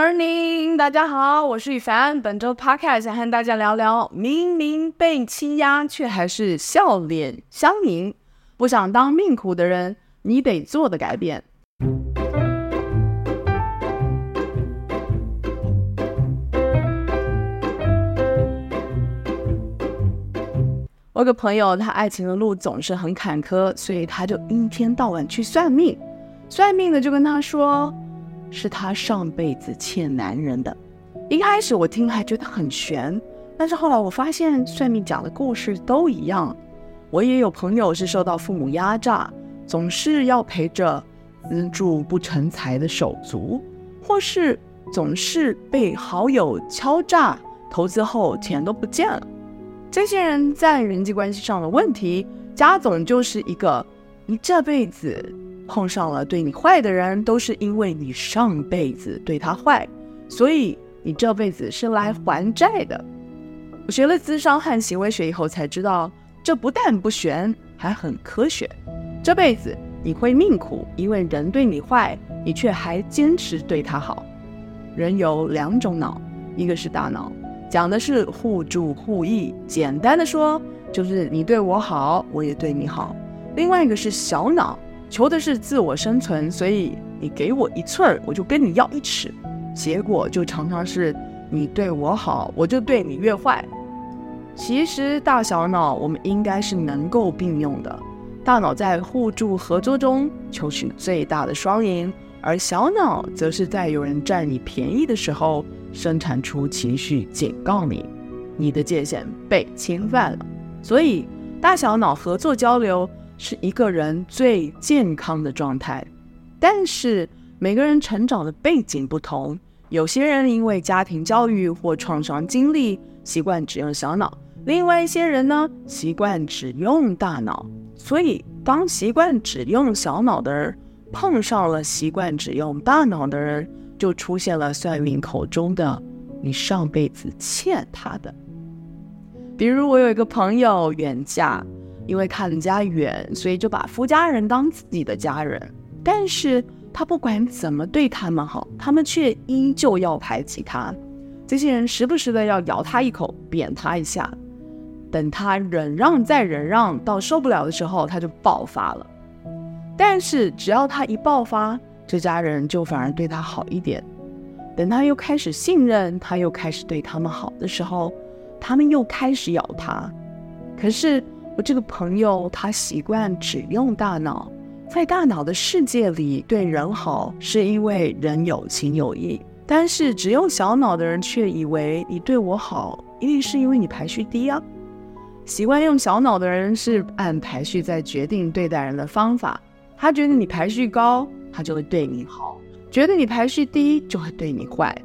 Morning，大家好，我是宇凡。本周 Podcast 想和大家聊聊，明明被欺压，却还是笑脸相迎。不想当命苦的人，你得做的改变。我有个朋友，他爱情的路总是很坎坷，所以他就一天到晚去算命。算命的就跟他说，是他上辈子欠男人的。一开始我听还觉得很悬，但是后来我发现算命讲的故事都一样。我也有朋友是受到父母压榨，总是要陪着资助不成才的手足，或是总是被好友敲诈投资后钱都不见了。这些人在人际关系上的问题，加总就是一个：你这辈子。碰上了对你坏的人，都是因为你上辈子对他坏，所以你这辈子是来还债的。我学了咨商和行为学以后才知道，这不但不玄，还很科学。这辈子你会命苦，因为人对你坏，你却还坚持对他好。人有两种脑，一个是大脑，讲的是互助互益，简单的说就是你对我好，我也对你好。另外一个是小脑。求的是自我生存，所以你给我一寸，我就跟你要一尺，结果就常常是你对我好，我就对你越坏。其实大小脑我们应该是能够并用的，大脑在互助合作中求取最大的双赢，而小脑则是在有人占你便宜的时候生产出情绪警告你，你的界限被侵犯了。所以大小脑合作交流。是一个人最健康的状态，但是每个人成长的背景不同，有些人因为家庭教育或创伤经历，习惯只用小脑；另外一些人呢，习惯只用大脑。所以，当习惯只用小脑的人碰上了习惯只用大脑的人，就出现了算命口中的“你上辈子欠他的”。比如，我有一个朋友远嫁。因为看人家远，所以就把夫家人当自己的家人。但是他不管怎么对他们好，他们却依旧要排挤他。这些人时不时的要咬他一口，扁他一下。等他忍让再忍让，到受不了的时候，他就爆发了。但是只要他一爆发，这家人就反而对他好一点。等他又开始信任，他又开始对他们好的时候，他们又开始咬他。可是。我这个朋友，他习惯只用大脑，在大脑的世界里，对人好是因为人有情有义；但是只用小脑的人却以为你对我好，一定是因为你排序低啊。习惯用小脑的人是按排序在决定对待人的方法，他觉得你排序高，他就会对你好；觉得你排序低，就会对你坏。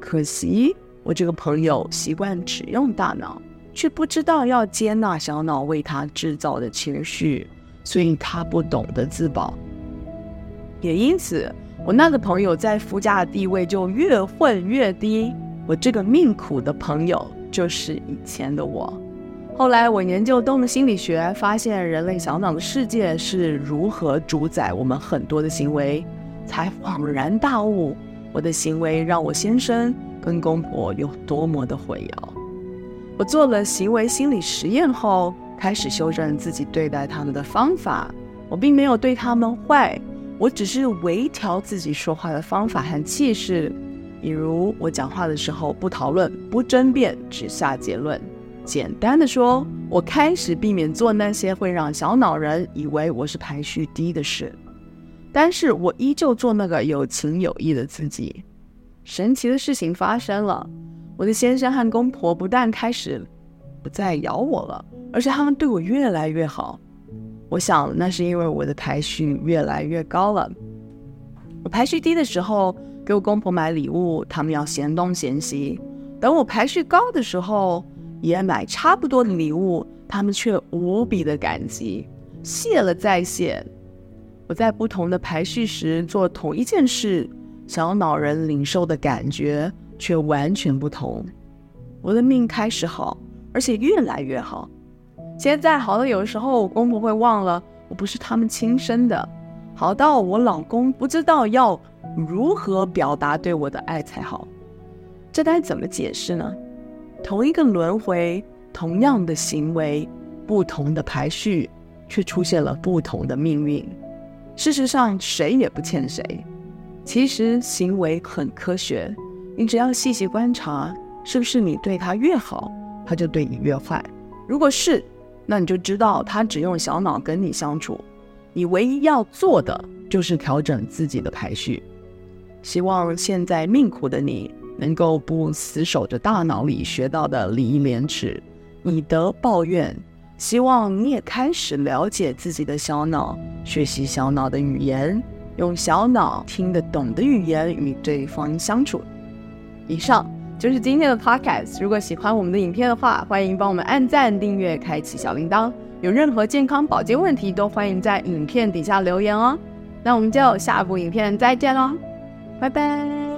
可惜我这个朋友习惯只用大脑。却不知道要接纳小脑为他制造的情绪，所以他不懂得自保。也因此，我那个朋友在夫家的地位就越混越低。我这个命苦的朋友就是以前的我。后来我研究动物心理学，发现人类小脑的世界是如何主宰我们很多的行为，才恍然大悟，我的行为让我先生跟公婆有多么的混淆。我做了行为心理实验后，开始修正自己对待他们的方法。我并没有对他们坏，我只是微调自己说话的方法和气势。比如，我讲话的时候不讨论、不争辩，只下结论。简单的说，我开始避免做那些会让小脑人以为我是排序低的事。但是我依旧做那个有情有义的自己。神奇的事情发生了。我的先生和公婆不但开始不再咬我了，而且他们对我越来越好。我想那是因为我的排序越来越高了。我排序低的时候，给我公婆买礼物，他们要嫌东嫌西；等我排序高的时候，也买差不多的礼物，他们却无比的感激，谢了再谢。我在不同的排序时做同一件事，小脑人领受的感觉。却完全不同。我的命开始好，而且越来越好。现在好的有时候，我公婆会忘了我不是他们亲生的。好到我老公不知道要如何表达对我的爱才好。这该怎么解释呢？同一个轮回，同样的行为，不同的排序，却出现了不同的命运。事实上，谁也不欠谁。其实行为很科学，你只要细细观察，是不是你对他越好，他就对你越坏？如果是，那你就知道他只用小脑跟你相处。你唯一要做的就是调整自己的排序。希望现在命苦的你，能够不死守着大脑里学到的礼义廉耻，以德报怨。希望你也开始了解自己的小脑，学习小脑的语言，用小脑听得懂的语言与对方相处。以上就是今天的 podcast。如果喜欢我们的影片的话，欢迎帮我们按赞、订阅、开启小铃铛。有任何健康保健问题，都欢迎在影片底下留言哦。那我们就下部影片再见喽，拜拜。